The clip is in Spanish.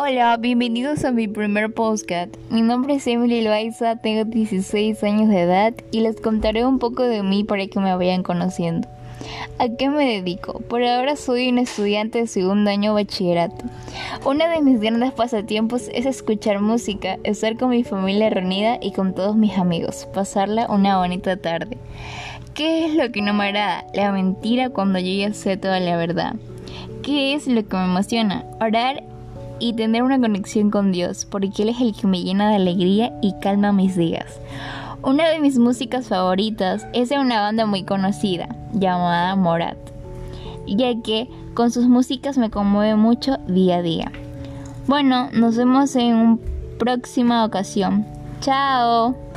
Hola, bienvenidos a mi primer podcast. Mi nombre es Emily Loaiza, tengo 16 años de edad y les contaré un poco de mí para que me vayan conociendo. ¿A qué me dedico? Por ahora soy un estudiante de segundo año bachillerato. Uno de mis grandes pasatiempos es escuchar música, estar con mi familia reunida y con todos mis amigos, pasarla una bonita tarde. ¿Qué es lo que no me agrada? La mentira cuando yo ya sé toda la verdad. ¿Qué es lo que me emociona? Orar y tener una conexión con Dios, porque Él es el que me llena de alegría y calma mis días. Una de mis músicas favoritas es de una banda muy conocida, llamada Morat, ya que con sus músicas me conmueve mucho día a día. Bueno, nos vemos en una próxima ocasión. Chao.